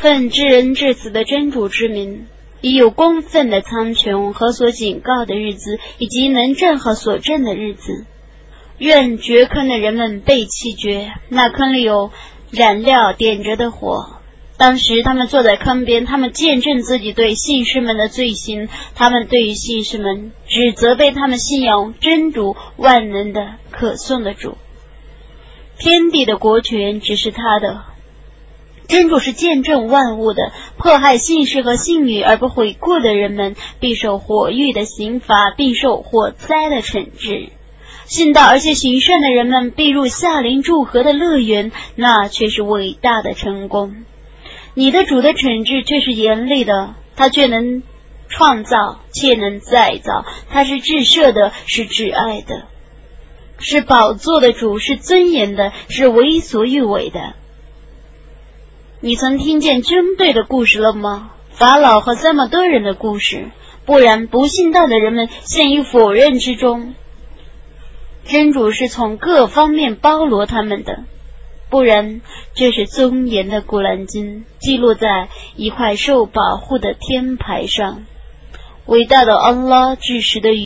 奉至恩至慈的真主之名，以有公愤的苍穹和所警告的日子，以及能证和所证的日子。愿掘坑的人们被弃绝，那坑里有燃料点着的火。当时他们坐在坑边，他们见证自己对信士们的罪行。他们对于信士们只责备他们信仰真主万能的可颂的主。天地的国权只是他的。真主是见证万物的，迫害信士和信女而不悔过的人们，必受火狱的刑罚，并受火灾的惩治；信道而且行善的人们，必入夏林祝河的乐园，那却是伟大的成功。你的主的惩治却是严厉的，他却能创造，且能再造，他是至赦的，是至爱的，是宝座的主，是尊严的，是为所欲为的。你曾听见军队的故事了吗？法老和这么多人的故事，不然不信道的人们陷于否认之中。真主是从各方面包罗他们的，不然这是尊严的古兰经记录在一块受保护的天牌上。伟大的安拉至实的语。